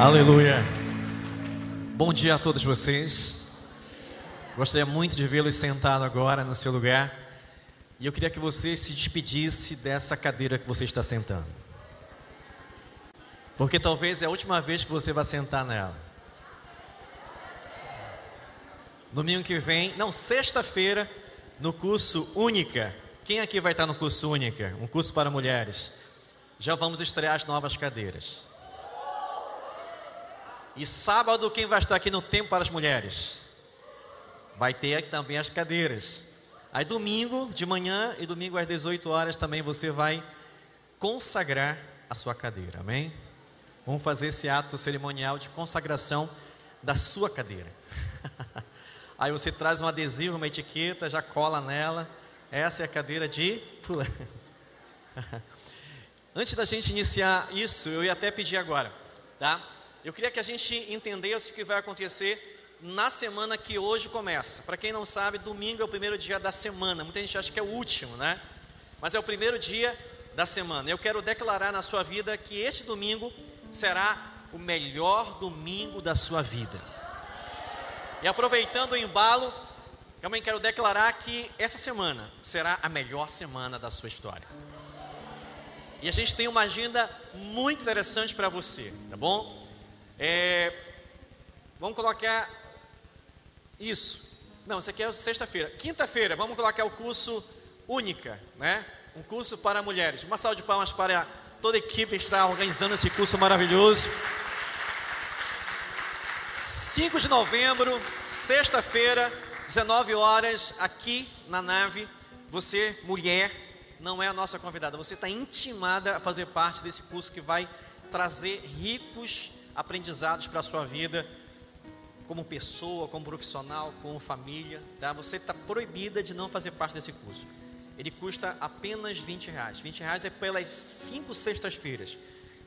Aleluia. Bom dia a todos vocês. Gostaria muito de vê-los sentado agora no seu lugar. E eu queria que você se despedisse dessa cadeira que você está sentando. Porque talvez é a última vez que você vai sentar nela. Domingo que vem, não, sexta-feira, no curso Única. Quem aqui vai estar no curso Única? Um curso para mulheres. Já vamos estrear as novas cadeiras. E sábado, quem vai estar aqui no Tempo para as Mulheres? Vai ter também as cadeiras. Aí, domingo de manhã e domingo às 18 horas também você vai consagrar a sua cadeira, amém? Vamos fazer esse ato cerimonial de consagração da sua cadeira. Aí você traz um adesivo, uma etiqueta, já cola nela. Essa é a cadeira de. Antes da gente iniciar isso, eu ia até pedir agora, tá? Eu queria que a gente entendesse o que vai acontecer na semana que hoje começa. Para quem não sabe, domingo é o primeiro dia da semana. Muita gente acha que é o último, né? Mas é o primeiro dia da semana. Eu quero declarar na sua vida que este domingo será o melhor domingo da sua vida. E aproveitando o embalo, também quero declarar que essa semana será a melhor semana da sua história. E a gente tem uma agenda muito interessante para você, tá bom? É, vamos colocar isso. Não, isso aqui é sexta-feira. Quinta-feira, vamos colocar o curso Única, né? Um curso para mulheres. Uma salva de palmas para toda a equipe que está organizando esse curso maravilhoso. 5 de novembro, sexta-feira, 19 horas, aqui na nave. Você, mulher, não é a nossa convidada, você está intimada a fazer parte desse curso que vai trazer ricos aprendizados para a sua vida, como pessoa, como profissional, como família. Tá? Você está proibida de não fazer parte desse curso. Ele custa apenas 20 reais. 20 reais é pelas cinco sextas-feiras.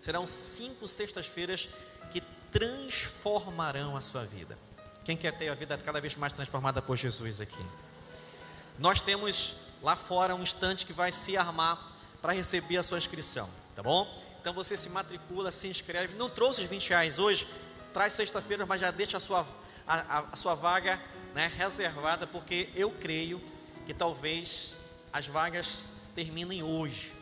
Serão cinco sextas-feiras que transformarão a sua vida. Quem quer ter a vida cada vez mais transformada por Jesus aqui? Nós temos lá fora um instante que vai se armar para receber a sua inscrição, tá bom? Então você se matricula, se inscreve. Não trouxe os 20 reais hoje? Traz sexta-feira, mas já deixa a sua, a, a, sua vaga né, reservada, porque eu creio que talvez as vagas terminem hoje.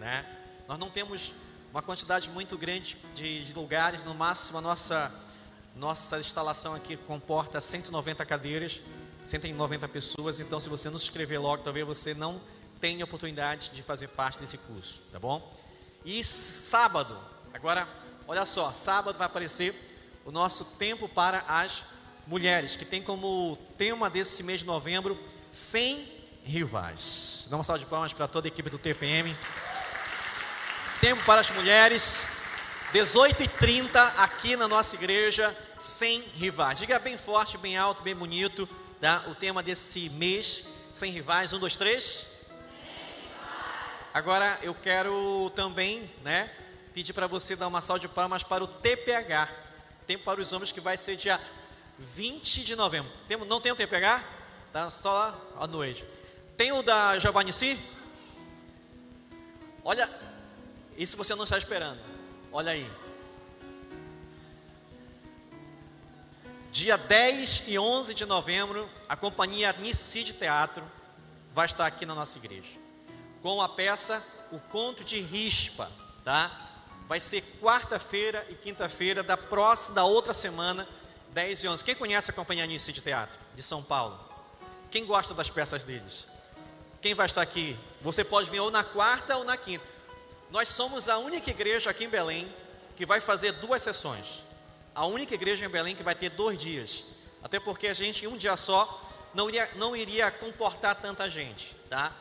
Né? Nós não temos uma quantidade muito grande de, de lugares, no máximo a nossa, nossa instalação aqui comporta 190 cadeiras, 190 pessoas, então se você não se inscrever logo, talvez você não tenha oportunidade de fazer parte desse curso, tá bom? E sábado, agora, olha só, sábado vai aparecer o nosso tempo para as mulheres, que tem como tema desse mês de novembro, sem rivais. Dá uma salva de palmas para toda a equipe do TPM. Tempo para as mulheres, 18h30 aqui na nossa igreja, sem rivais. Diga bem forte, bem alto, bem bonito, tá? o tema desse mês, sem rivais. Um, dois, três. Agora eu quero também, né, pedir para você dar uma salva de palmas para o TPH, tempo para os homens que vai ser dia 20 de novembro. Tem, não tem o TPH? Tá só à noite. Tem o da Giovannici? Olha, isso você não está esperando. Olha aí. Dia 10 e 11 de novembro, a companhia Nicide Teatro vai estar aqui na nossa igreja com a peça O Conto de Rispa, tá? Vai ser quarta-feira e quinta-feira da próxima, da outra semana, 10 e 11. Quem conhece a Companhia Nice de Teatro de São Paulo? Quem gosta das peças deles? Quem vai estar aqui? Você pode vir ou na quarta ou na quinta. Nós somos a única igreja aqui em Belém que vai fazer duas sessões. A única igreja em Belém que vai ter dois dias. Até porque a gente, em um dia só, não iria, não iria comportar tanta gente, tá?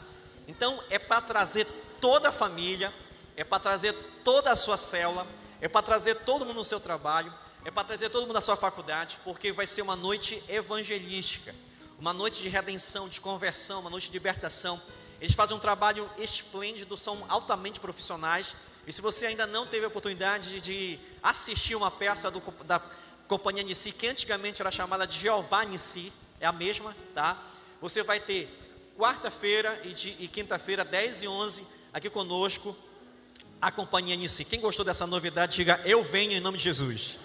Então é para trazer toda a família, é para trazer toda a sua célula, é para trazer todo mundo no seu trabalho, é para trazer todo mundo na sua faculdade, porque vai ser uma noite evangelística, uma noite de redenção, de conversão, uma noite de libertação. Eles fazem um trabalho esplêndido, são altamente profissionais. E se você ainda não teve a oportunidade de assistir uma peça do, da Companhia Nissi, que antigamente era chamada de Jeová Nissi, é a mesma, tá? Você vai ter quarta-feira e, e quinta-feira, 10 e 11, aqui conosco, a companhia em si. Quem gostou dessa novidade, diga eu venho em nome de Jesus.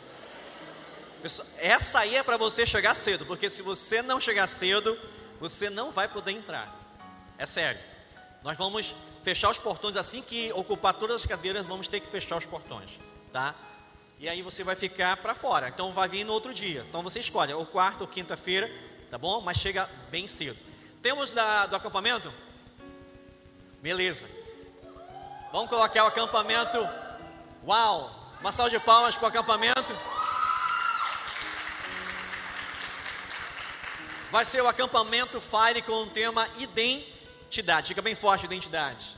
Pessoal, essa aí é para você chegar cedo, porque se você não chegar cedo, você não vai poder entrar. É sério. Nós vamos fechar os portões assim que ocupar todas as cadeiras, vamos ter que fechar os portões, tá? E aí você vai ficar para fora. Então vai vir no outro dia. Então você escolhe ou quarta ou quinta-feira, tá bom? Mas chega bem cedo. Temos da, do acampamento? Beleza. Vamos colocar o acampamento. Uau! Uma salva de palmas para o acampamento. Vai ser o acampamento Fire com o tema identidade. Fica bem forte, identidade.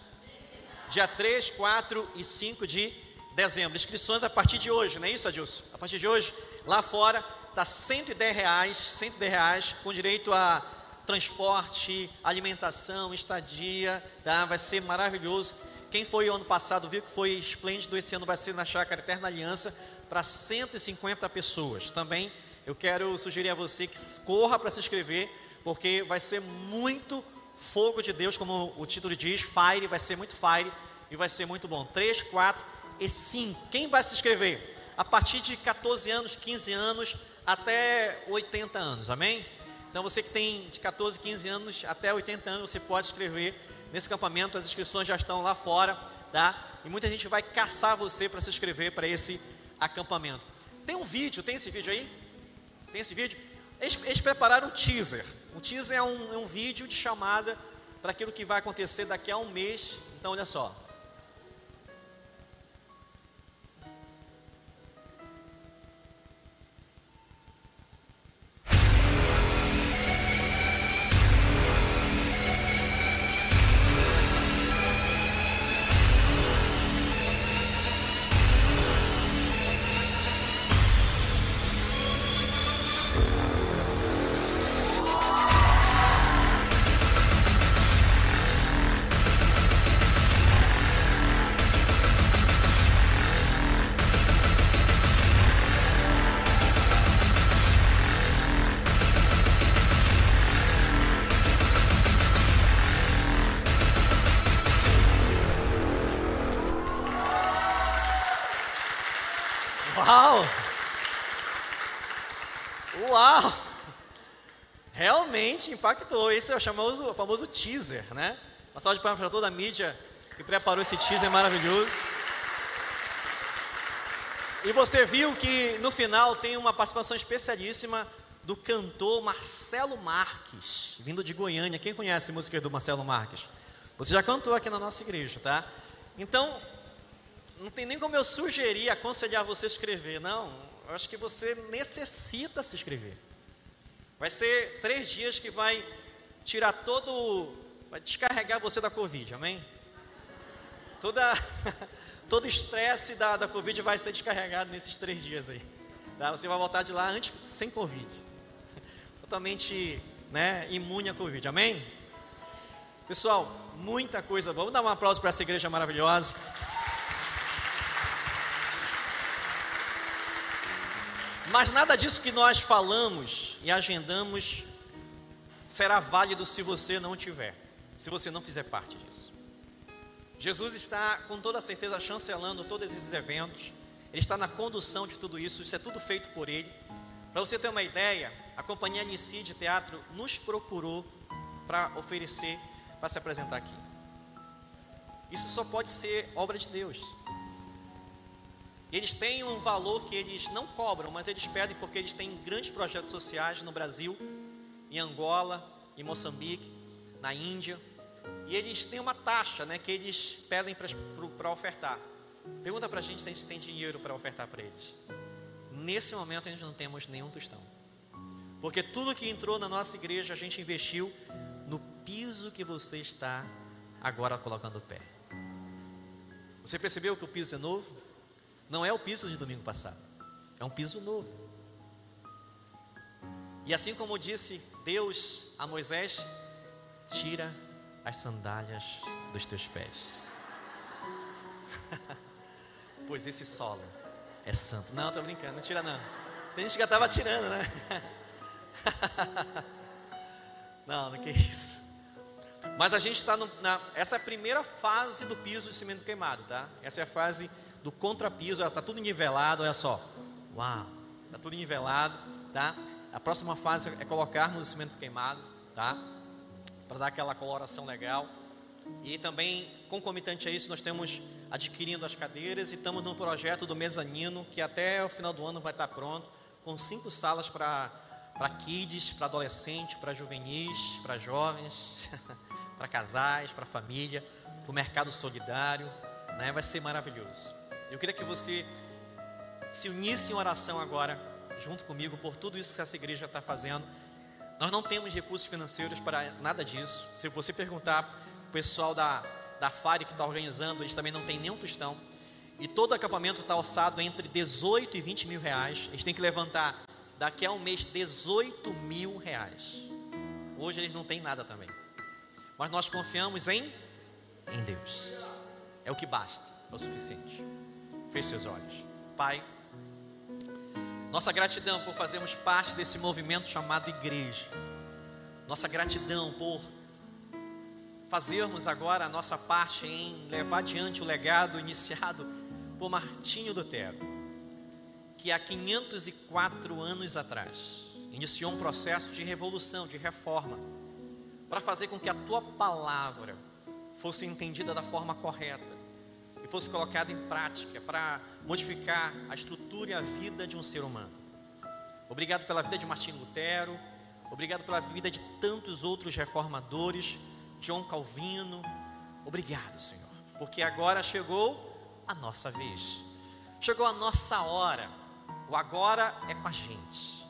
Dia 3, 4 e 5 de dezembro. Inscrições a partir de hoje, não é isso, Adilson? A partir de hoje, lá fora, está 110 reais, 110 reais, com direito a transporte, alimentação, estadia, tá? Vai ser maravilhoso. Quem foi o ano passado viu que foi esplêndido, esse ano vai ser na Chácara Eterna Aliança para 150 pessoas. Também eu quero sugerir a você que corra para se inscrever, porque vai ser muito fogo de Deus, como o título diz, fire, vai ser muito fire e vai ser muito bom. 3, 4 e 5. Quem vai se inscrever? A partir de 14 anos, 15 anos, até 80 anos, amém? Então você que tem de 14, 15 anos até 80 anos, você pode se inscrever nesse acampamento, as inscrições já estão lá fora, tá? E muita gente vai caçar você para se inscrever para esse acampamento. Tem um vídeo, tem esse vídeo aí? Tem esse vídeo? Eles, eles prepararam um teaser. Um teaser é um, é um vídeo de chamada para aquilo que vai acontecer daqui a um mês. Então, olha só. Uau! Uau! Realmente impactou. Esse é o famoso, o famoso teaser, né? Uma salva de palmas para toda a mídia que preparou esse teaser maravilhoso. E você viu que no final tem uma participação especialíssima do cantor Marcelo Marques, vindo de Goiânia. Quem conhece a música do Marcelo Marques? Você já cantou aqui na nossa igreja, tá? Então, não tem nem como eu sugerir, aconselhar você a escrever, não. Eu acho que você necessita se inscrever. Vai ser três dias que vai tirar todo, vai descarregar você da Covid, amém? Toda, todo estresse da, da Covid vai ser descarregado nesses três dias aí. Tá? Você vai voltar de lá antes, sem Covid. Totalmente né, imune à Covid, amém? Pessoal, muita coisa. Vamos dar um aplauso para essa igreja maravilhosa. Mas nada disso que nós falamos e agendamos será válido se você não tiver, se você não fizer parte disso. Jesus está com toda certeza chancelando todos esses eventos, ele está na condução de tudo isso, isso é tudo feito por ele. Para você ter uma ideia, a companhia Anici de Teatro nos procurou para oferecer, para se apresentar aqui. Isso só pode ser obra de Deus. Eles têm um valor que eles não cobram, mas eles pedem porque eles têm grandes projetos sociais no Brasil, em Angola, em Moçambique, na Índia. E eles têm uma taxa né, que eles pedem para ofertar. Pergunta para a gente se tem dinheiro para ofertar para eles. Nesse momento a gente não temos nenhum tostão. Porque tudo que entrou na nossa igreja a gente investiu no piso que você está agora colocando o pé. Você percebeu que o piso é novo? Não é o piso de domingo passado, é um piso novo. E assim como disse Deus a Moisés, tira as sandálias dos teus pés. pois esse solo é santo. Não, tô brincando, não tira não. Tem gente que já estava tirando, né? não, não que isso. Mas a gente está na. Essa é primeira fase do piso de cimento queimado, tá? Essa é a fase do contrapiso, está tudo nivelado, olha só. Uau, está tudo nivelado, tá? A próxima fase é colocarmos o cimento queimado, tá? Para dar aquela coloração legal. E também, concomitante a isso, nós temos adquirindo as cadeiras e estamos no projeto do mezanino, que até o final do ano vai estar pronto, com cinco salas para kids, para adolescentes, para juvenis, para jovens. para casais, para família, para o mercado solidário, né? vai ser maravilhoso. Eu queria que você se unisse em oração agora, junto comigo, por tudo isso que essa igreja está fazendo. Nós não temos recursos financeiros para nada disso. Se você perguntar o pessoal da, da FARE que está organizando, eles também não têm nenhum tostão. E todo acampamento está orçado entre 18 e 20 mil reais. Eles têm que levantar daqui a um mês 18 mil reais. Hoje eles não têm nada também. Mas nós confiamos em, em Deus. É o que basta, é o suficiente. Feche seus olhos. Pai, nossa gratidão por fazermos parte desse movimento chamado igreja. Nossa gratidão por fazermos agora a nossa parte em levar adiante o legado iniciado por Martinho Lutero, que há 504 anos atrás iniciou um processo de revolução, de reforma para fazer com que a tua palavra fosse entendida da forma correta fosse colocada em prática para modificar a estrutura e a vida de um ser humano. Obrigado pela vida de Martinho Lutero, obrigado pela vida de tantos outros reformadores, John Calvino. Obrigado, Senhor, porque agora chegou a nossa vez, chegou a nossa hora. O agora é com a gente.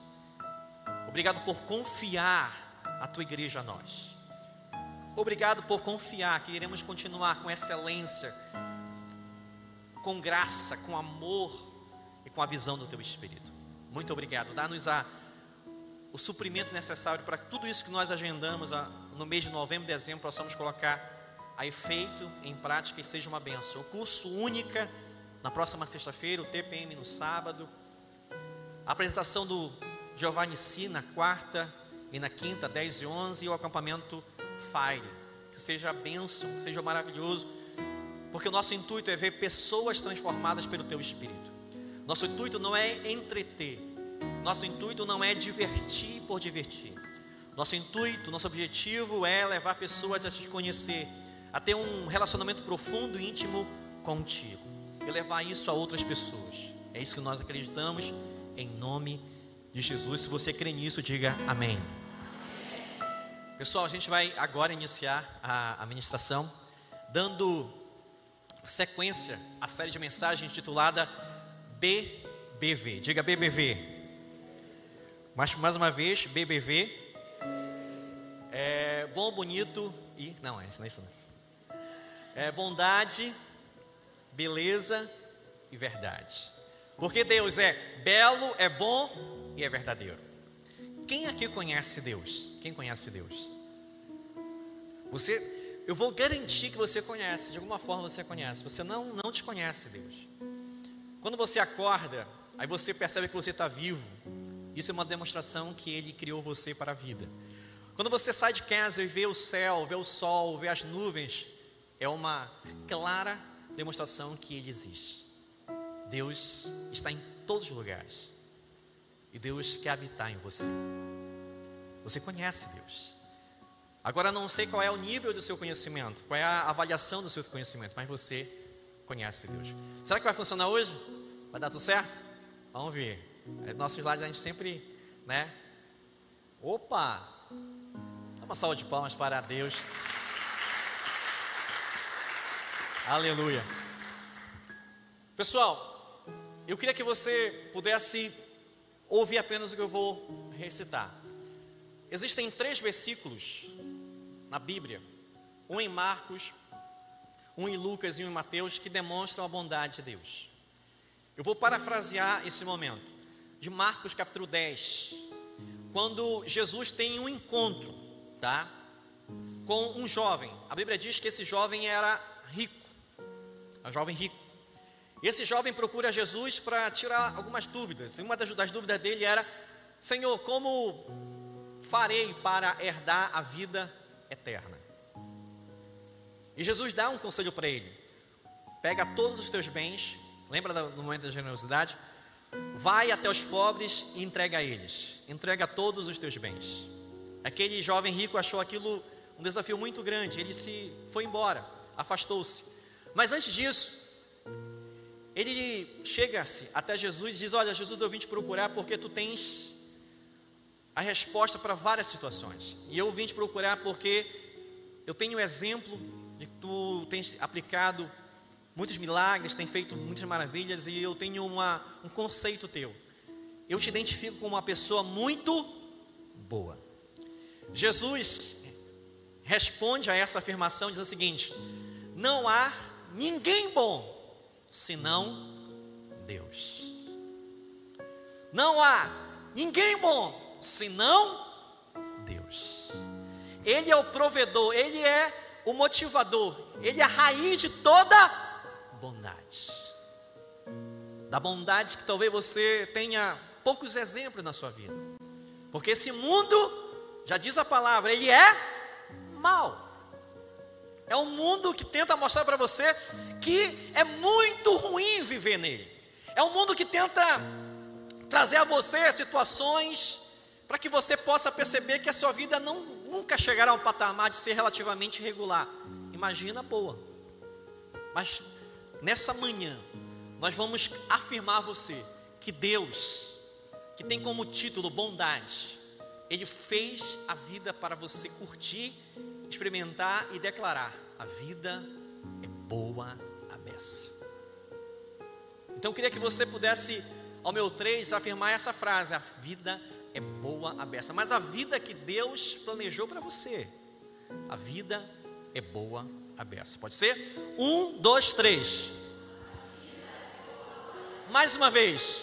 Obrigado por confiar a tua igreja a nós. Obrigado por confiar que iremos continuar com excelência, com graça, com amor e com a visão do teu Espírito. Muito obrigado. Dá-nos a, o suprimento necessário para tudo isso que nós agendamos a, no mês de novembro e dezembro, possamos colocar a efeito, em prática e seja uma benção. O curso única na próxima sexta-feira, o TPM no sábado, a apresentação do Giovanni Si na quarta e na quinta, 10 e 11, e o acampamento Fire. Que seja bênção, que seja maravilhoso, porque o nosso intuito é ver pessoas transformadas pelo Teu Espírito. Nosso intuito não é entreter, nosso intuito não é divertir por divertir. Nosso intuito, nosso objetivo é levar pessoas a te conhecer, a ter um relacionamento profundo e íntimo contigo e levar isso a outras pessoas. É isso que nós acreditamos em nome de Jesus. Se você crê nisso, diga amém. Pessoal, a gente vai agora iniciar a, a ministração dando sequência à série de mensagens intitulada BBV. Diga BBV. Mais, mais uma vez, BBV. É bom, bonito e. Não, é isso não é isso. Não. É bondade, beleza e verdade. Porque Deus é belo, é bom e é verdadeiro. Quem aqui conhece Deus? Quem conhece Deus? Você, eu vou garantir que você conhece, de alguma forma você conhece. Você não, não te conhece Deus. Quando você acorda, aí você percebe que você está vivo. Isso é uma demonstração que Ele criou você para a vida. Quando você sai de casa e vê o céu, vê o sol, vê as nuvens, é uma clara demonstração que Ele existe. Deus está em todos os lugares. E Deus quer habitar em você. Você conhece Deus. Agora não sei qual é o nível do seu conhecimento, qual é a avaliação do seu conhecimento, mas você conhece Deus. Será que vai funcionar hoje? Vai dar tudo certo? Vamos ver. Nossos slides a gente sempre, né? Opa! Dá uma salva de palmas para Deus. Aleluia. Pessoal, eu queria que você pudesse ouvir apenas o que eu vou recitar. Existem três versículos na Bíblia, um em Marcos, um em Lucas e um em Mateus, que demonstram a bondade de Deus. Eu vou parafrasear esse momento, de Marcos capítulo 10, quando Jesus tem um encontro, tá? Com um jovem. A Bíblia diz que esse jovem era rico, um jovem rico. Esse jovem procura Jesus para tirar algumas dúvidas. E uma das, das dúvidas dele era: Senhor, como farei para herdar a vida eterna? E Jesus dá um conselho para ele: pega todos os teus bens, lembra do momento da generosidade? Vai até os pobres e entrega a eles. Entrega todos os teus bens. Aquele jovem rico achou aquilo um desafio muito grande. Ele se foi embora, afastou-se. Mas antes disso, ele chega-se até Jesus e diz: Olha, Jesus, eu vim te procurar porque tu tens a resposta para várias situações. E eu vim te procurar porque eu tenho exemplo de que tu tens aplicado muitos milagres, tem feito muitas maravilhas e eu tenho uma, um conceito teu. Eu te identifico como uma pessoa muito boa. Jesus responde a essa afirmação dizendo o seguinte: Não há ninguém bom senão Deus. Não há ninguém bom senão Deus. Ele é o provedor, ele é o motivador, ele é a raiz de toda bondade. Da bondade que talvez você tenha poucos exemplos na sua vida. Porque esse mundo, já diz a palavra, ele é mal. É um mundo que tenta mostrar para você que é muito ruim viver nele. É um mundo que tenta trazer a você situações para que você possa perceber que a sua vida não, nunca chegará a um patamar de ser relativamente regular. Imagina boa. Mas Nessa manhã, nós vamos afirmar a você que Deus, que tem como título bondade, Ele fez a vida para você curtir, experimentar e declarar: a vida é boa a beça. Então eu queria que você pudesse, ao meu três, afirmar essa frase: a vida é boa a beça. Mas a vida que Deus planejou para você, a vida é boa a beça. Pode ser? Um, dois, três. Mais uma vez.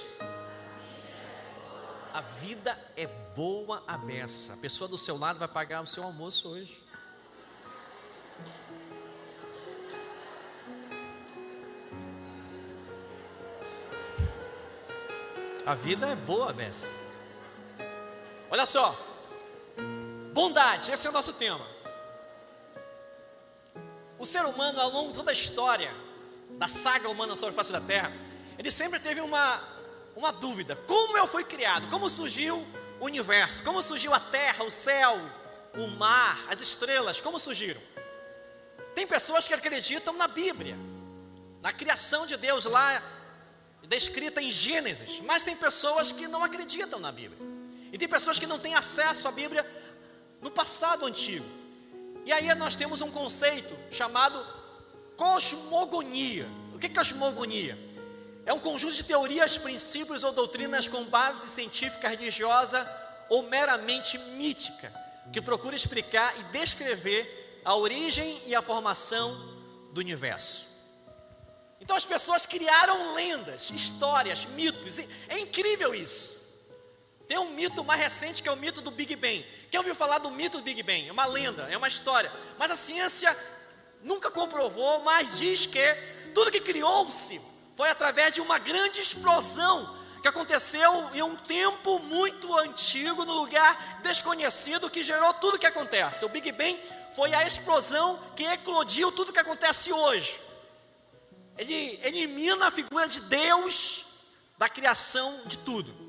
A vida é boa a beça. A pessoa do seu lado vai pagar o seu almoço hoje. A vida é boa, beça. Olha só. Bondade, esse é o nosso tema. O ser humano, ao longo de toda a história da saga humana sobre a face da terra, ele sempre teve uma, uma dúvida: como eu fui criado? Como surgiu o universo? Como surgiu a terra, o céu, o mar, as estrelas? Como surgiram? Tem pessoas que acreditam na Bíblia, na criação de Deus lá, descrita em Gênesis, mas tem pessoas que não acreditam na Bíblia. E tem pessoas que não têm acesso à Bíblia no passado antigo. E aí nós temos um conceito chamado cosmogonia. O que é cosmogonia? É um conjunto de teorias, princípios ou doutrinas com base científica, religiosa ou meramente mítica, que procura explicar e descrever a origem e a formação do universo. Então as pessoas criaram lendas, histórias, mitos. É incrível isso. Tem um mito mais recente que é o mito do Big Bang. Quem ouviu falar do mito do Big Bang? É uma lenda, é uma história. Mas a ciência nunca comprovou, mas diz que tudo que criou-se foi através de uma grande explosão que aconteceu em um tempo muito antigo, no lugar desconhecido, que gerou tudo o que acontece. O Big Bang foi a explosão que eclodiu tudo o que acontece hoje. Ele elimina a figura de Deus da criação de tudo.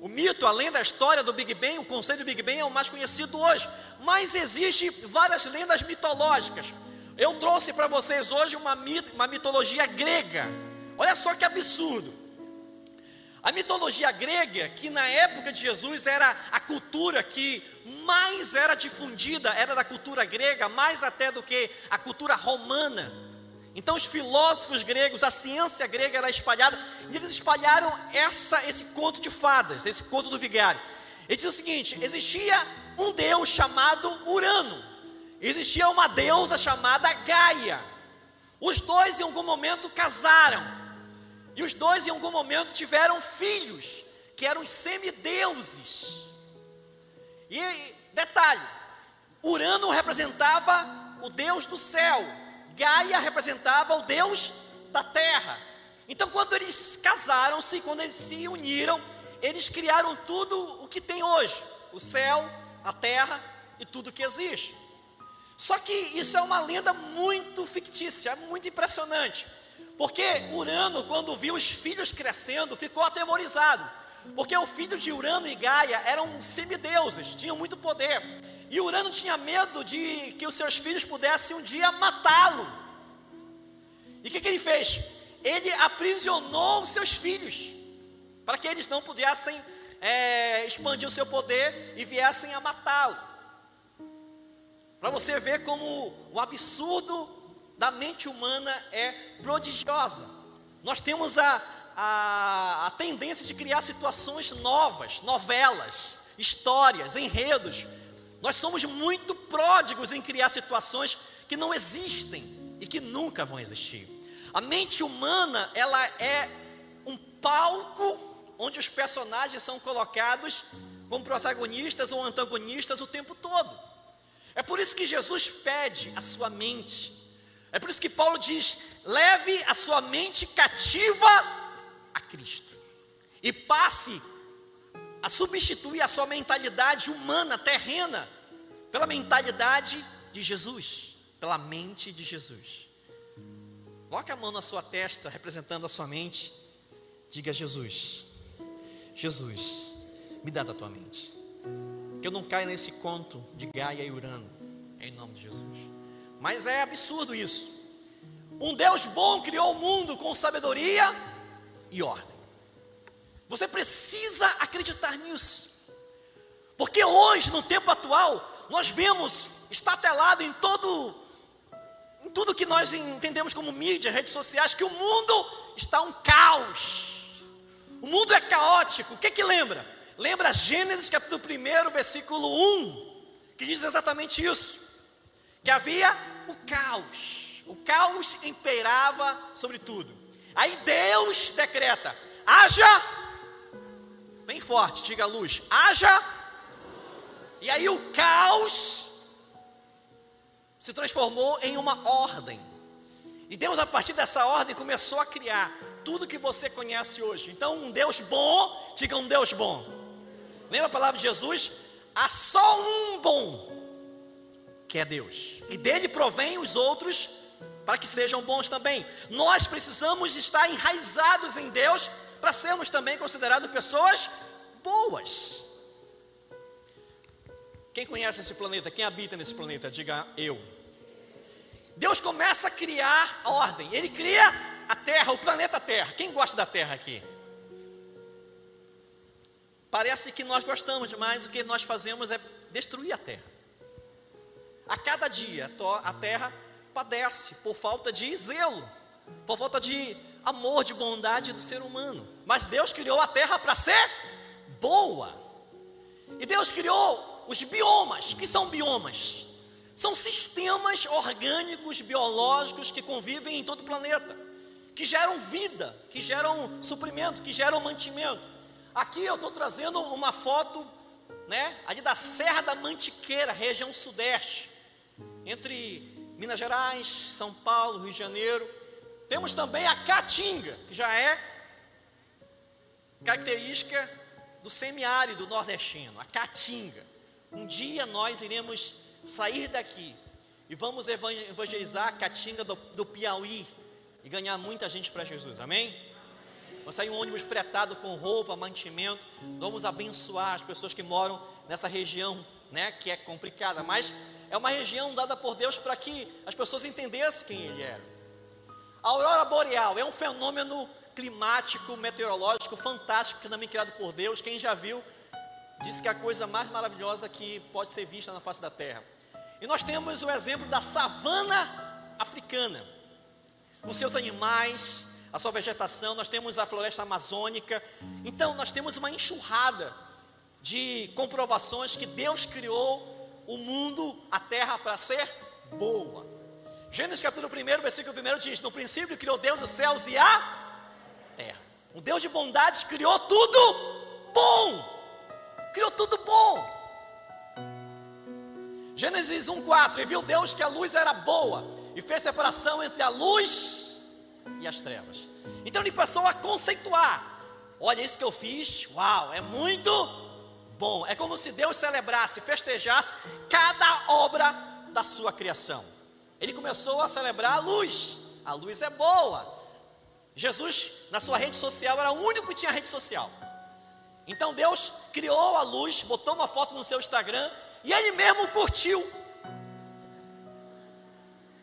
O mito, além da história do Big Bang, o conceito do Big Bang é o mais conhecido hoje. Mas existem várias lendas mitológicas. Eu trouxe para vocês hoje uma, uma mitologia grega. Olha só que absurdo. A mitologia grega, que na época de Jesus era a cultura que mais era difundida, era da cultura grega, mais até do que a cultura romana. Então os filósofos gregos, a ciência grega era espalhada, e eles espalharam essa, esse conto de fadas, esse conto do vigário. Ele diz o seguinte: existia um deus chamado Urano, existia uma deusa chamada Gaia. Os dois em algum momento casaram, e os dois em algum momento tiveram filhos, que eram semideuses. E detalhe: Urano representava o deus do céu, Gaia representava o Deus da terra. Então, quando eles casaram-se, quando eles se uniram, eles criaram tudo o que tem hoje: o céu, a terra e tudo que existe. Só que isso é uma lenda muito fictícia, muito impressionante. Porque Urano, quando viu os filhos crescendo, ficou atemorizado. Porque o filho de Urano e Gaia eram semideuses, tinham muito poder. E Urano tinha medo de que os seus filhos pudessem um dia matá-lo. E o que, que ele fez? Ele aprisionou os seus filhos, para que eles não pudessem é, expandir o seu poder e viessem a matá-lo. Para você ver como o absurdo da mente humana é prodigiosa. Nós temos a, a, a tendência de criar situações novas, novelas, histórias, enredos. Nós somos muito pródigos em criar situações que não existem e que nunca vão existir. A mente humana, ela é um palco onde os personagens são colocados como protagonistas ou antagonistas o tempo todo. É por isso que Jesus pede a sua mente. É por isso que Paulo diz: leve a sua mente cativa a Cristo e passe a substituir a sua mentalidade humana, terrena, pela mentalidade de Jesus, pela mente de Jesus. Coloque a mão na sua testa, representando a sua mente. Diga: Jesus, Jesus, me dá da tua mente. Que eu não caia nesse conto de Gaia e Urano, em nome de Jesus. Mas é absurdo isso. Um Deus bom criou o mundo com sabedoria e ordem. Você precisa acreditar nisso. Porque hoje, no tempo atual, nós vemos estatelado em todo em tudo que nós entendemos como mídia, redes sociais, que o mundo está um caos. O mundo é caótico. O que que lembra? Lembra Gênesis capítulo 1, versículo 1, que diz exatamente isso. Que havia o caos. O caos imperava sobre tudo. Aí Deus decreta: haja, bem forte, diga luz, haja. E aí o caos se transformou em uma ordem. E Deus, a partir dessa ordem, começou a criar tudo que você conhece hoje. Então, um Deus bom, diga um Deus bom. Lembra a palavra de Jesus? Há só um bom, que é Deus. E dele provém os outros para que sejam bons também. Nós precisamos estar enraizados em Deus para sermos também considerados pessoas boas. Quem conhece esse planeta? Quem habita nesse planeta? Diga eu. Deus começa a criar a ordem. Ele cria a Terra, o planeta Terra. Quem gosta da Terra aqui? Parece que nós gostamos, mas o que nós fazemos é destruir a Terra. A cada dia a Terra padece por falta de zelo, por falta de amor, de bondade do ser humano. Mas Deus criou a terra para ser boa. E Deus criou os biomas. que são biomas? São sistemas orgânicos, biológicos que convivem em todo o planeta, que geram vida, que geram suprimento, que geram mantimento. Aqui eu estou trazendo uma foto, né, ali da Serra da Mantiqueira, região sudeste, entre Minas Gerais, São Paulo, Rio de Janeiro. Temos também a caatinga, que já é característica do semiárido nordestino, a caatinga. Um dia nós iremos sair daqui e vamos evangelizar a caatinga do, do Piauí e ganhar muita gente para Jesus, amém? Vamos sair um ônibus fretado com roupa, mantimento, vamos abençoar as pessoas que moram nessa região, né, que é complicada, mas é uma região dada por Deus para que as pessoas entendessem quem Ele era. A aurora boreal é um fenômeno climático, meteorológico fantástico, também criado por Deus. Quem já viu, disse que é a coisa mais maravilhosa que pode ser vista na face da terra. E nós temos o exemplo da savana africana, com seus animais, a sua vegetação, nós temos a floresta amazônica. Então, nós temos uma enxurrada de comprovações que Deus criou o mundo, a terra para ser boa. Gênesis capítulo 1, versículo 1 diz: No princípio criou Deus os céus e a terra. Um Deus de bondade criou tudo bom. Criou tudo bom. Gênesis 1,4: E viu Deus que a luz era boa, e fez separação entre a luz e as trevas. Então ele passou a conceituar: Olha, isso que eu fiz, uau, é muito bom. É como se Deus celebrasse, festejasse cada obra da sua criação. Ele começou a celebrar a luz. A luz é boa. Jesus, na sua rede social, era o único que tinha rede social. Então Deus criou a luz, botou uma foto no seu Instagram e ele mesmo curtiu.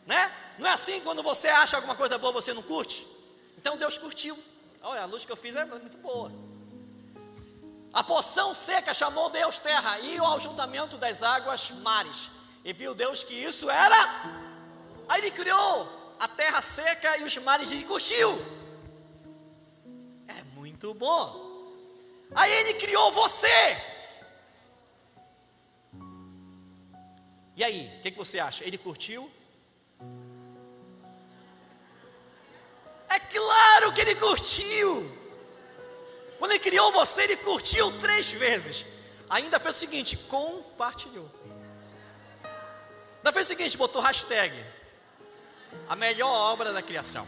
Né? Não é assim quando você acha alguma coisa boa, você não curte? Então Deus curtiu. Olha, a luz que eu fiz é muito boa. A poção seca chamou Deus terra e o ajuntamento das águas mares. E viu Deus que isso era. Aí ele criou a terra seca e os mares e curtiu. É muito bom. Aí ele criou você. E aí, o que, que você acha? Ele curtiu? É claro que ele curtiu. Quando ele criou você, ele curtiu três vezes. Ainda fez o seguinte: compartilhou. Ainda fez o seguinte: botou hashtag. A melhor obra da criação.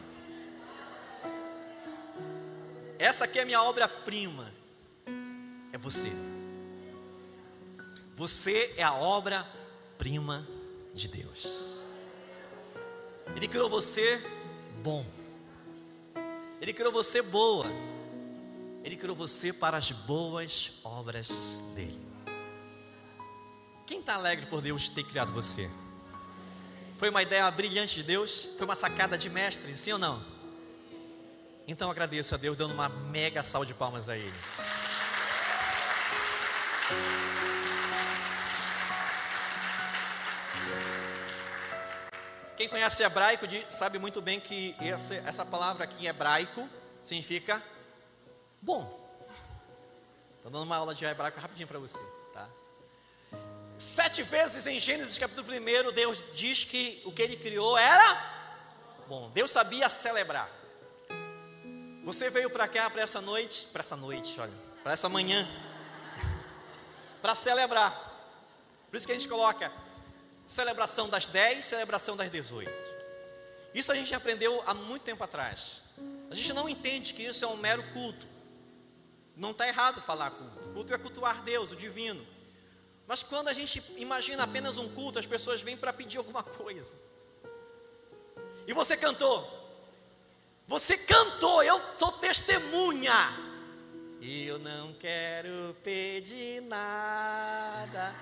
Essa aqui é a minha obra-prima. É você. Você é a obra-prima de Deus. Ele criou você bom. Ele criou você boa. Ele criou você para as boas obras dele. Quem está alegre por Deus ter criado você? Foi uma ideia brilhante de Deus? Foi uma sacada de mestre, sim ou não? Então agradeço a Deus dando uma mega salva de palmas a Ele. Quem conhece hebraico sabe muito bem que essa, essa palavra aqui em hebraico significa bom. Estou dando uma aula de hebraico rapidinho para você? Sete vezes em Gênesis capítulo 1, Deus diz que o que ele criou era bom. Deus sabia celebrar. Você veio para cá para essa noite, para essa noite, olha, para essa manhã, para celebrar. Por isso que a gente coloca celebração das 10, celebração das 18. Isso a gente aprendeu há muito tempo atrás. A gente não entende que isso é um mero culto. Não está errado falar culto. Culto é cultuar Deus, o divino. Mas quando a gente imagina apenas um culto, as pessoas vêm para pedir alguma coisa. E você cantou. Você cantou, eu sou testemunha. Eu não quero pedir nada.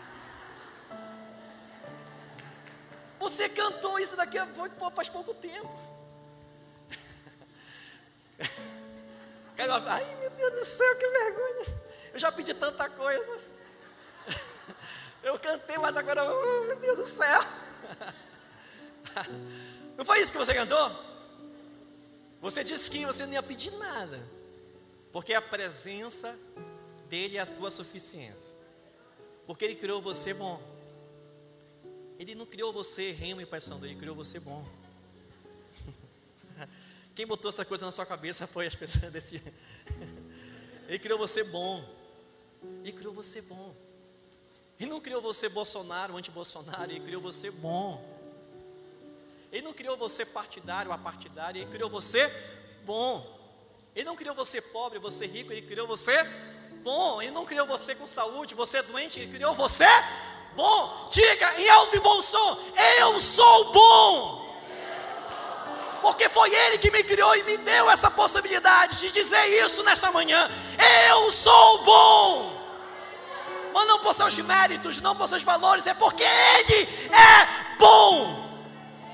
Você cantou isso daqui foi, faz pouco tempo. Ai meu Deus do céu, que vergonha. Eu já pedi tanta coisa. Eu cantei, mas agora, oh, meu Deus do céu. Não foi isso que você cantou? Você disse que você não ia pedir nada, porque a presença dele é a tua suficiência. Porque ele criou você bom. Ele não criou você remo e paixão, ele criou você bom. Quem botou essa coisa na sua cabeça foi as pessoas desse. Ele criou você bom. Ele criou você bom. Ele não criou você Bolsonaro, anti-Bolsonaro, ele criou você bom. Ele não criou você partidário, apartidário, ele criou você bom. Ele não criou você pobre, você rico, ele criou você bom. Ele não criou você com saúde, você doente, ele criou você bom. Diga em alto e bom som: Eu sou bom. Porque foi Ele que me criou e me deu essa possibilidade de dizer isso nesta manhã. Eu sou bom. Mas não por seus méritos, não por seus valores, é porque Ele é bom.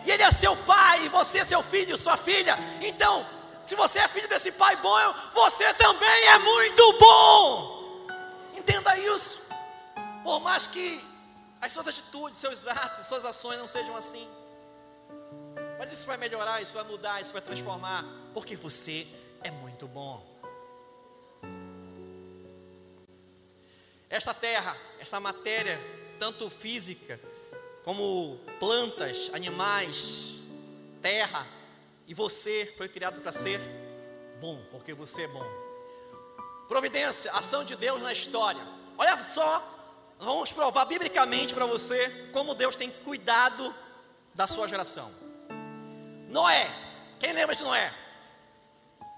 E Ele é seu pai, você é seu filho, sua filha. Então, se você é filho desse pai bom, você também é muito bom. Entenda isso. Por mais que as suas atitudes, seus atos, suas ações não sejam assim. Mas isso vai melhorar, isso vai mudar, isso vai transformar, porque você é muito bom. Esta terra, esta matéria, tanto física, como plantas, animais, terra, e você foi criado para ser bom, porque você é bom. Providência, ação de Deus na história. Olha só vamos provar biblicamente para você como Deus tem cuidado da sua geração. Noé, quem lembra de Noé?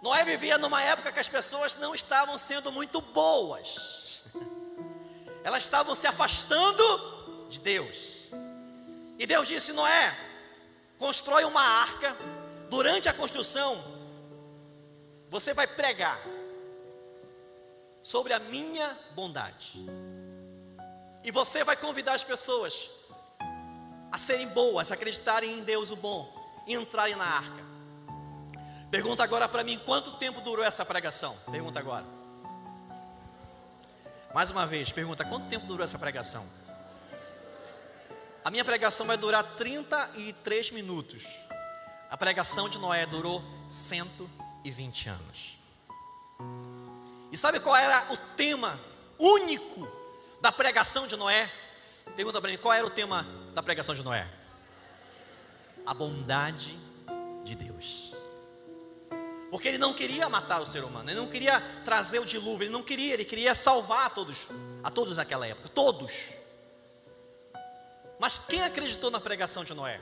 Noé vivia numa época que as pessoas não estavam sendo muito boas, elas estavam se afastando de Deus. E Deus disse: Noé, constrói uma arca. Durante a construção, você vai pregar sobre a minha bondade. E você vai convidar as pessoas a serem boas, a acreditarem em Deus o bom e entrarem na arca. Pergunta agora para mim, quanto tempo durou essa pregação? Pergunta agora. Mais uma vez, pergunta, quanto tempo durou essa pregação? A minha pregação vai durar 33 minutos. A pregação de Noé durou 120 anos. E sabe qual era o tema único da pregação de Noé? Pergunta para mim, qual era o tema da pregação de Noé? A bondade de Deus. Porque ele não queria matar o ser humano, ele não queria trazer o dilúvio, ele não queria, ele queria salvar a todos, a todos naquela época, todos. Mas quem acreditou na pregação de Noé?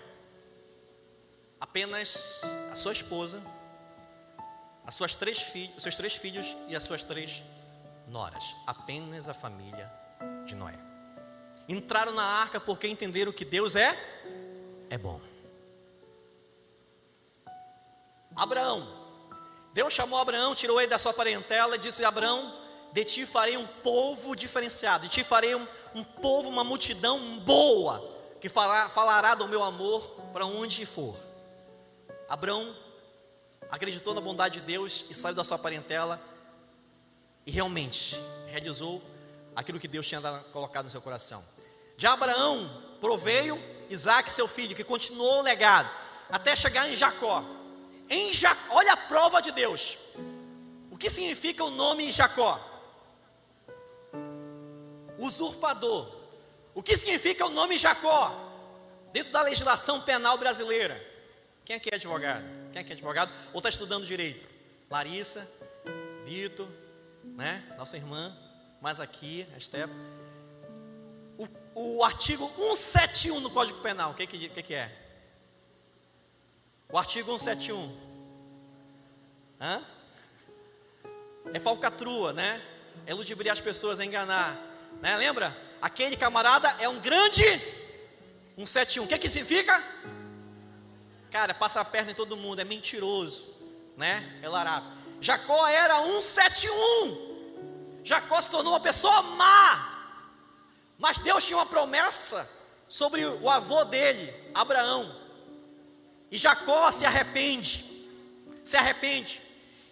Apenas a sua esposa, as suas três filhos, os seus três filhos e as suas três noras. Apenas a família de Noé. Entraram na arca porque entenderam que Deus é é bom. Abraão. Deus chamou Abraão, tirou ele da sua parentela e disse: Abraão, de ti farei um povo diferenciado, de ti farei um, um povo, uma multidão boa, que falar, falará do meu amor para onde for. Abraão acreditou na bondade de Deus e saiu da sua parentela e realmente realizou aquilo que Deus tinha colocado no seu coração. De Abraão proveio Isaac, seu filho, que continuou o legado, até chegar em Jacó. Em olha a prova de Deus. O que significa o nome Jacó? Usurpador. O que significa o nome Jacó? Dentro da legislação penal brasileira. Quem aqui é advogado? Quem aqui é advogado? Ou está estudando direito? Larissa, Vitor, né? Nossa irmã, mais aqui, a Estefa. O, o artigo 171 no Código Penal, o que, que, que é? O artigo 171. Hã? É falcatrua, né? É ludibriar as pessoas, é enganar. Né? Lembra? Aquele camarada é um grande 171. O que, que significa? Cara, passa a perna em todo mundo, é mentiroso, né? É larado. Jacó era 171. Jacó se tornou uma pessoa má. Mas Deus tinha uma promessa sobre o avô dele, Abraão. E Jacó se arrepende. Se arrepende.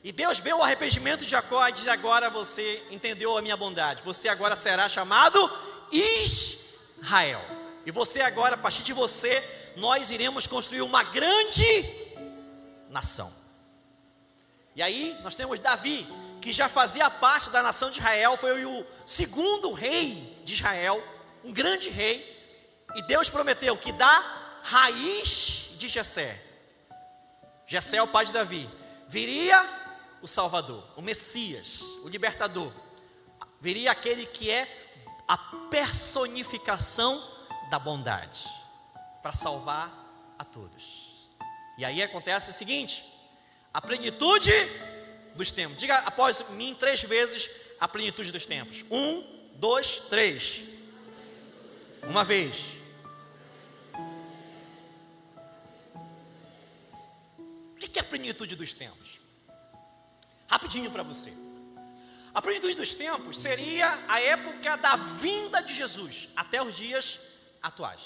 E Deus vê o arrependimento de Jacó e diz: Agora você entendeu a minha bondade. Você agora será chamado Israel. E você agora, a partir de você, nós iremos construir uma grande nação. E aí nós temos Davi, que já fazia parte da nação de Israel, foi o segundo rei de Israel, um grande rei, e Deus prometeu que da raiz de Jessé, Jessé é o pai de Davi, viria o Salvador, o Messias, o libertador, viria aquele que é a personificação da bondade para salvar a todos. E aí acontece o seguinte: a plenitude dos tempos. Diga após mim três vezes a plenitude dos tempos. Um, dois, três. Uma vez. O que é a plenitude dos tempos? Rapidinho para você. A plenitude dos tempos seria a época da vinda de Jesus até os dias atuais.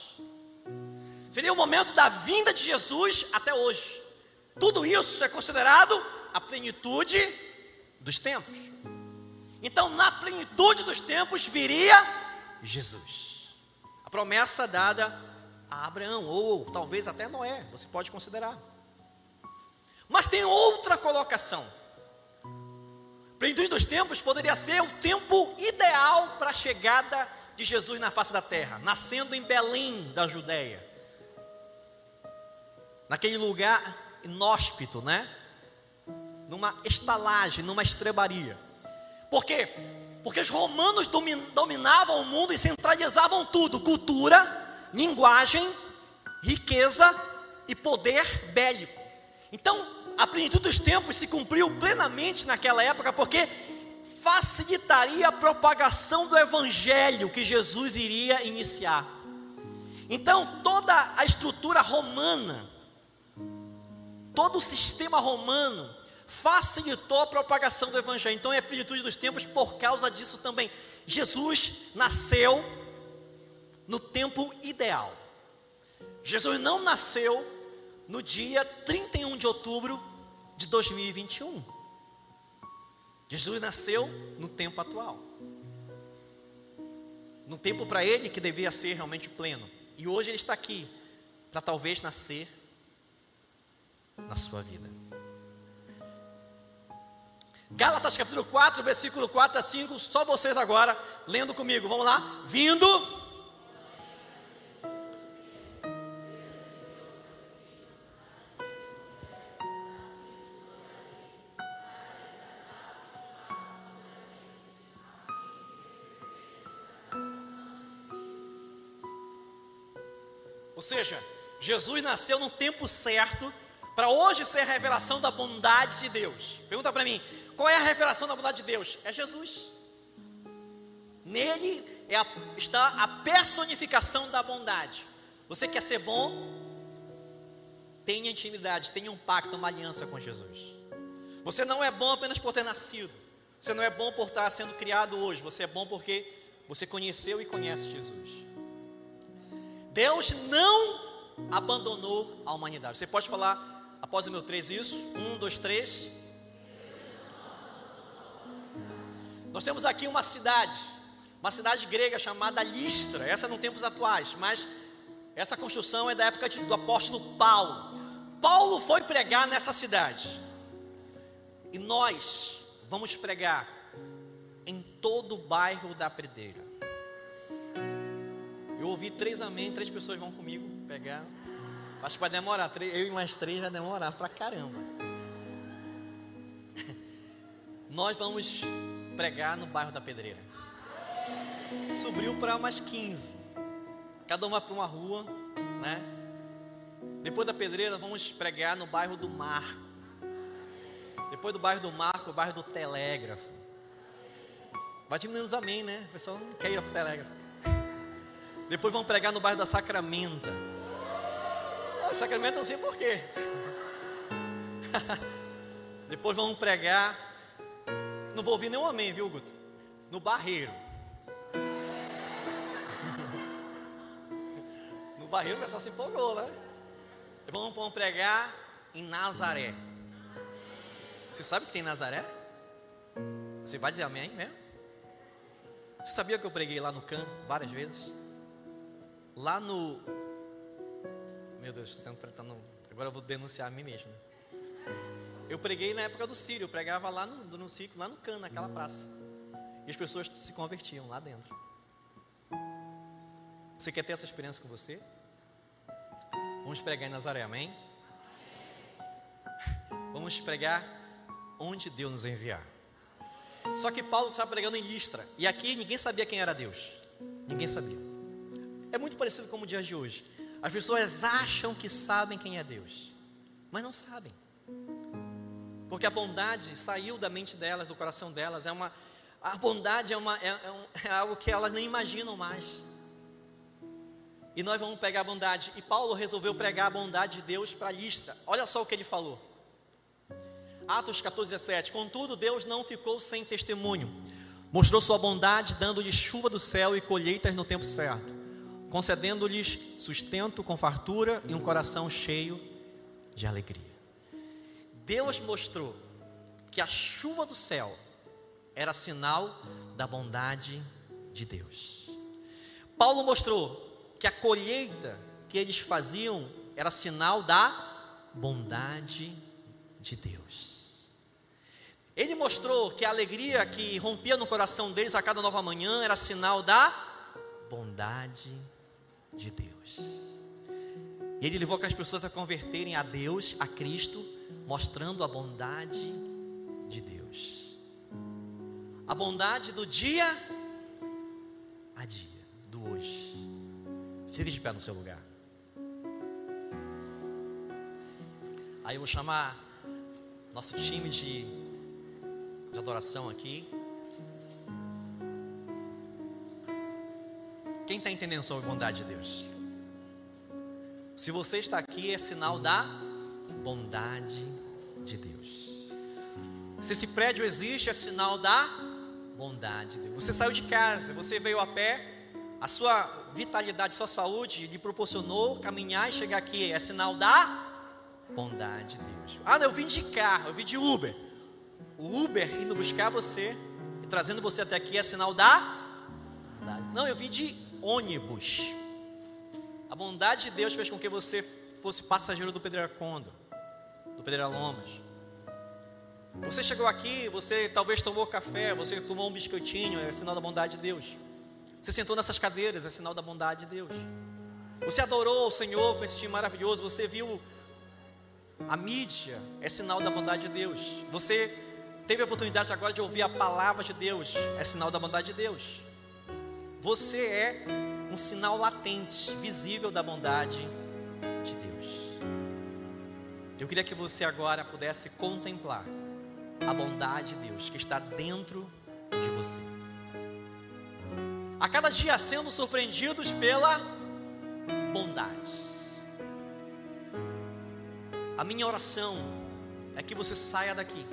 Seria o momento da vinda de Jesus até hoje. Tudo isso é considerado a plenitude dos tempos. Então, na plenitude dos tempos viria Jesus. A promessa dada a Abraão, ou talvez até Noé, você pode considerar. Mas tem outra colocação. Plenitude dos tempos poderia ser o tempo ideal para a chegada de Jesus na face da terra, nascendo em Belém da Judéia naquele lugar inóspito, né? Numa estalagem, numa estrebaria. Por quê? Porque os romanos dominavam o mundo e centralizavam tudo: cultura, linguagem, riqueza e poder bélico. Então, a plenitude dos tempos se cumpriu plenamente naquela época, porque facilitaria a propagação do evangelho que Jesus iria iniciar. Então, toda a estrutura romana, todo o sistema romano facilitou a propagação do evangelho. Então, é a plenitude dos tempos por causa disso também. Jesus nasceu no tempo ideal. Jesus não nasceu no dia 31 de outubro de 2021. Jesus nasceu no tempo atual. No tempo para ele que devia ser realmente pleno. E hoje ele está aqui para talvez nascer na sua vida. Gálatas capítulo 4, versículo 4 a 5, só vocês agora lendo comigo. Vamos lá? Vindo seja, Jesus nasceu no tempo certo para hoje ser a revelação da bondade de Deus. Pergunta para mim, qual é a revelação da bondade de Deus? É Jesus. Nele é a, está a personificação da bondade. Você quer ser bom? Tenha intimidade, tenha um pacto, uma aliança com Jesus. Você não é bom apenas por ter nascido. Você não é bom por estar sendo criado hoje. Você é bom porque você conheceu e conhece Jesus. Deus não abandonou a humanidade. Você pode falar após o meu três isso? Um, dois, três. Nós temos aqui uma cidade, uma cidade grega chamada Listra, essa não tempos atuais, mas essa construção é da época do apóstolo Paulo. Paulo foi pregar nessa cidade. E nós vamos pregar em todo o bairro da Predeira. Eu ouvi três amém, três pessoas vão comigo pegar. Acho que vai demorar, eu e mais três vai demorar pra caramba. Nós vamos pregar no bairro da Pedreira. Subiu para umas 15. Cada uma para uma rua, né? Depois da Pedreira, vamos pregar no bairro do Marco. Depois do bairro do Marco, o bairro do Telégrafo. Vai diminuindo os amém, né? O pessoal não quer ir para o Telégrafo. Depois vão pregar no bairro da Sacramenta. Ah, Sacramento não sei por quê. Depois vão pregar. Não vou ouvir nenhum amém, viu, Guto? No Barreiro. no Barreiro o pessoal se empolgou, né? Vamos, vamos pregar em Nazaré. Você sabe que tem Nazaré? Você vai dizer amém mesmo? Você sabia que eu preguei lá no CAN várias vezes? Lá no. Meu Deus, estou sendo pretendo. Agora eu vou denunciar a mim mesmo. Eu preguei na época do Sírio, eu pregava lá no, no ciclo, lá no Cano, naquela praça. E as pessoas se convertiam lá dentro. Você quer ter essa experiência com você? Vamos pregar em Nazaré, amém? Vamos pregar onde Deus nos enviar. Só que Paulo estava pregando em Listra. E aqui ninguém sabia quem era Deus. Ninguém sabia. É muito parecido com o dia de hoje. As pessoas acham que sabem quem é Deus, mas não sabem. Porque a bondade saiu da mente delas, do coração delas. É uma, a bondade é, uma, é, é, um, é algo que elas nem imaginam mais. E nós vamos pegar a bondade. E Paulo resolveu pregar a bondade de Deus para a lista. Olha só o que ele falou. Atos 14, 17. Contudo, Deus não ficou sem testemunho. Mostrou sua bondade, dando-lhe chuva do céu e colheitas no tempo certo concedendo-lhes sustento com fartura e um coração cheio de alegria. Deus mostrou que a chuva do céu era sinal da bondade de Deus. Paulo mostrou que a colheita que eles faziam era sinal da bondade de Deus. Ele mostrou que a alegria que rompia no coração deles a cada nova manhã era sinal da bondade de Deus. E ele levou as pessoas a converterem a Deus, a Cristo, mostrando a bondade de Deus. A bondade do dia a dia, do hoje. Fique de pé no seu lugar. Aí eu vou chamar nosso time de, de adoração aqui. Quem está entendendo sobre a bondade de Deus? Se você está aqui, é sinal da bondade de Deus. Se esse prédio existe, é sinal da bondade de Deus. Você saiu de casa, você veio a pé, a sua vitalidade, sua saúde lhe proporcionou caminhar e chegar aqui, é sinal da bondade de Deus. Ah, eu vim de carro, eu vim de Uber. O Uber indo buscar você e trazendo você até aqui é sinal da bondade. Não, eu vim de ônibus. A bondade de Deus fez com que você fosse passageiro do Pedreira Condo, do Pedreira Lomas. Você chegou aqui, você talvez tomou café, você tomou um biscoitinho, é sinal da bondade de Deus. Você sentou nessas cadeiras, é sinal da bondade de Deus. Você adorou o Senhor com esse time maravilhoso, você viu a mídia, é sinal da bondade de Deus. Você teve a oportunidade agora de ouvir a palavra de Deus, é sinal da bondade de Deus. Você é um sinal latente, visível da bondade de Deus. Eu queria que você agora pudesse contemplar a bondade de Deus que está dentro de você. A cada dia sendo surpreendidos pela bondade. A minha oração é que você saia daqui,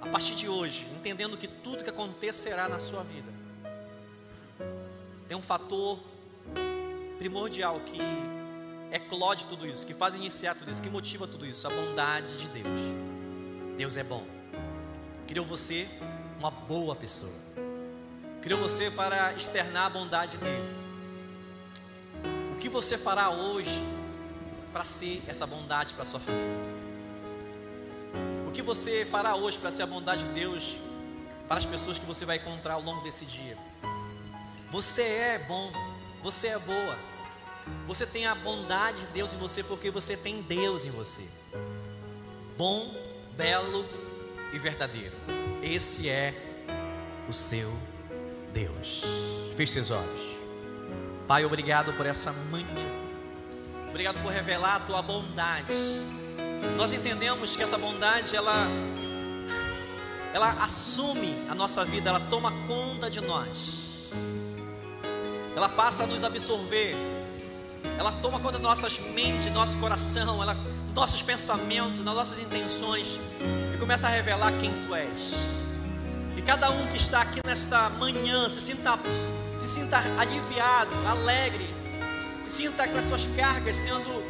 a partir de hoje, entendendo que tudo que acontecerá na sua vida tem um fator primordial que eclode tudo isso, que faz iniciar tudo isso, que motiva tudo isso, a bondade de Deus. Deus é bom. Criou você uma boa pessoa. Criou você para externar a bondade dele. O que você fará hoje para ser essa bondade para sua família? O que você fará hoje para ser a bondade de Deus para as pessoas que você vai encontrar ao longo desse dia? Você é bom, você é boa. Você tem a bondade de Deus em você porque você tem Deus em você. Bom, belo e verdadeiro. Esse é o seu Deus. Feche seus olhos. Pai, obrigado por essa manhã. Obrigado por revelar a tua bondade. Nós entendemos que essa bondade ela ela assume a nossa vida, ela toma conta de nós ela passa a nos absorver, ela toma conta das nossas mentes, nosso coração, ela, dos nossos pensamentos, das nossas intenções e começa a revelar quem tu és. E cada um que está aqui nesta manhã se sinta, se sinta aliviado, alegre, se sinta com as suas cargas sendo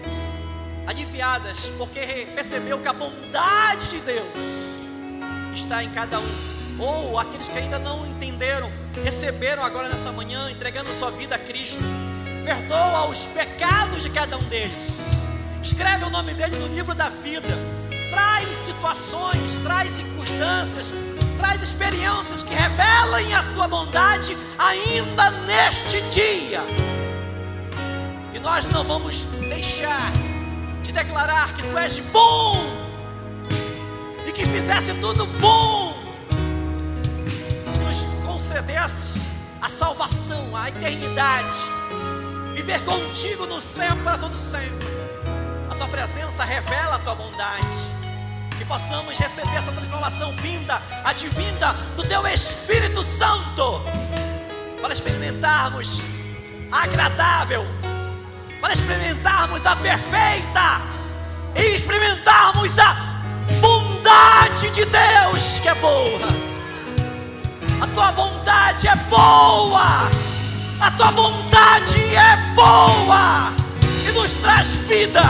aliviadas, porque percebeu que a bondade de Deus está em cada um ou aqueles que ainda não entenderam, receberam agora nessa manhã, entregando sua vida a Cristo. Perdoa os pecados de cada um deles. Escreve o nome dele no livro da vida. Traz situações, traz circunstâncias, traz experiências que revelem a tua bondade ainda neste dia. E nós não vamos deixar de declarar que tu és bom e que fizesse tudo bom a salvação, a eternidade, viver contigo no céu para todo sempre. A tua presença revela a tua bondade. Que possamos receber essa transformação vinda, advinda do teu Espírito Santo, para experimentarmos a agradável, para experimentarmos a perfeita. E experimentarmos a bondade de Deus que é boa a tua vontade é boa. A tua vontade é boa. E nos traz vida.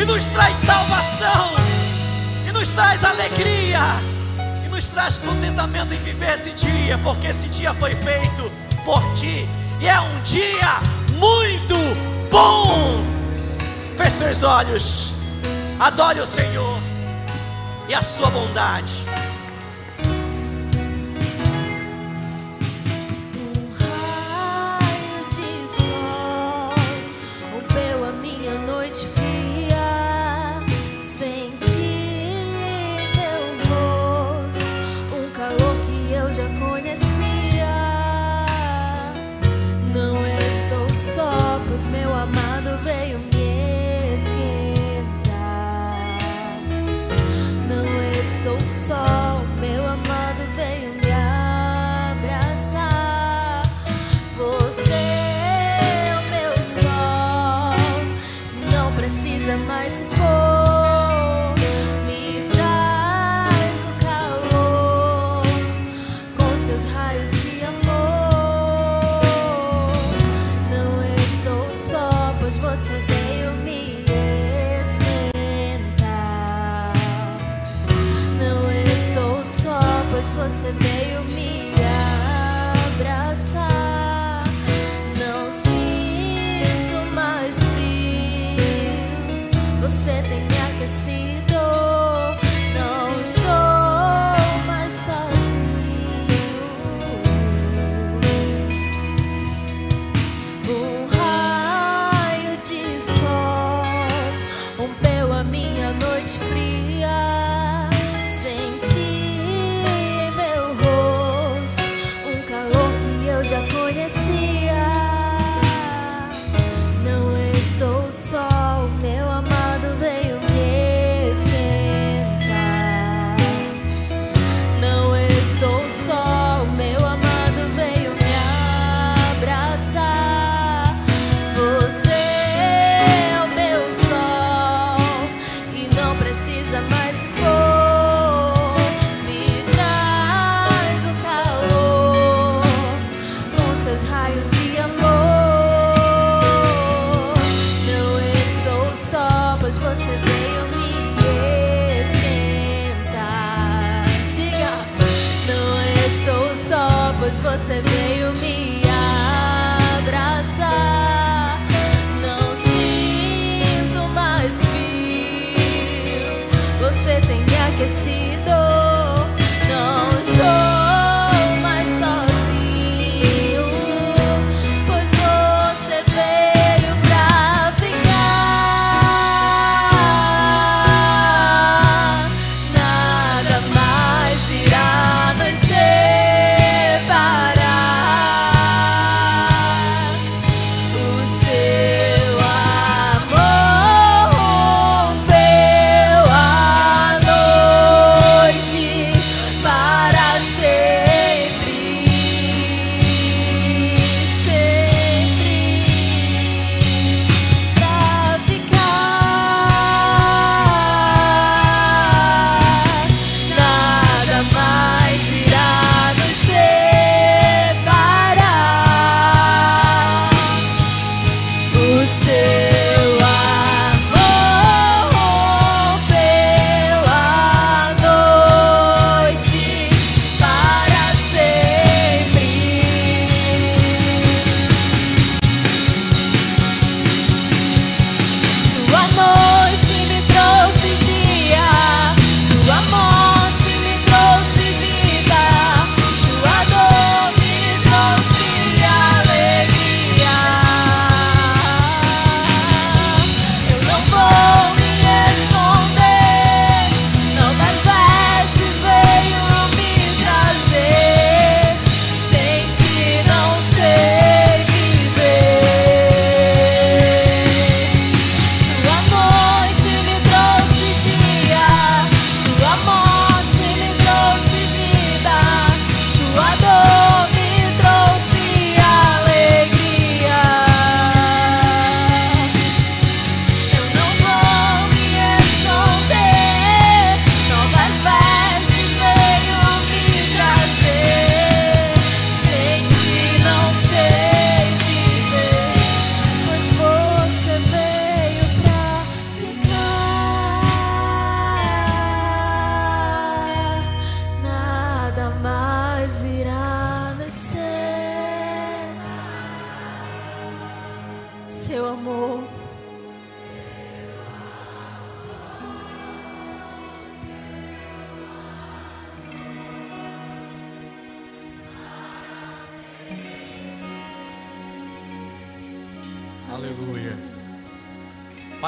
E nos traz salvação. E nos traz alegria. E nos traz contentamento em viver esse dia. Porque esse dia foi feito por ti. E é um dia muito bom. Feche seus olhos. Adore o Senhor e a sua bondade. legacy.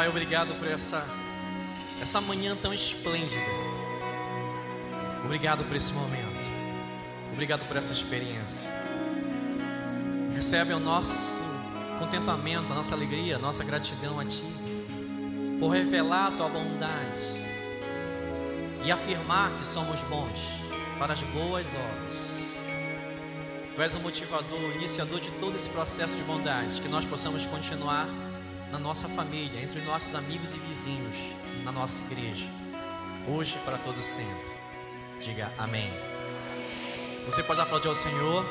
Pai, obrigado por essa essa manhã tão esplêndida. Obrigado por esse momento. Obrigado por essa experiência. Recebe o nosso contentamento, a nossa alegria, a nossa gratidão a Ti por revelar a Tua bondade e afirmar que somos bons para as boas obras. Tu és o motivador, o iniciador de todo esse processo de bondade, que nós possamos continuar na nossa família, entre nossos amigos e vizinhos, na nossa igreja, hoje para todo sempre. Diga amém. Você pode aplaudir ao Senhor.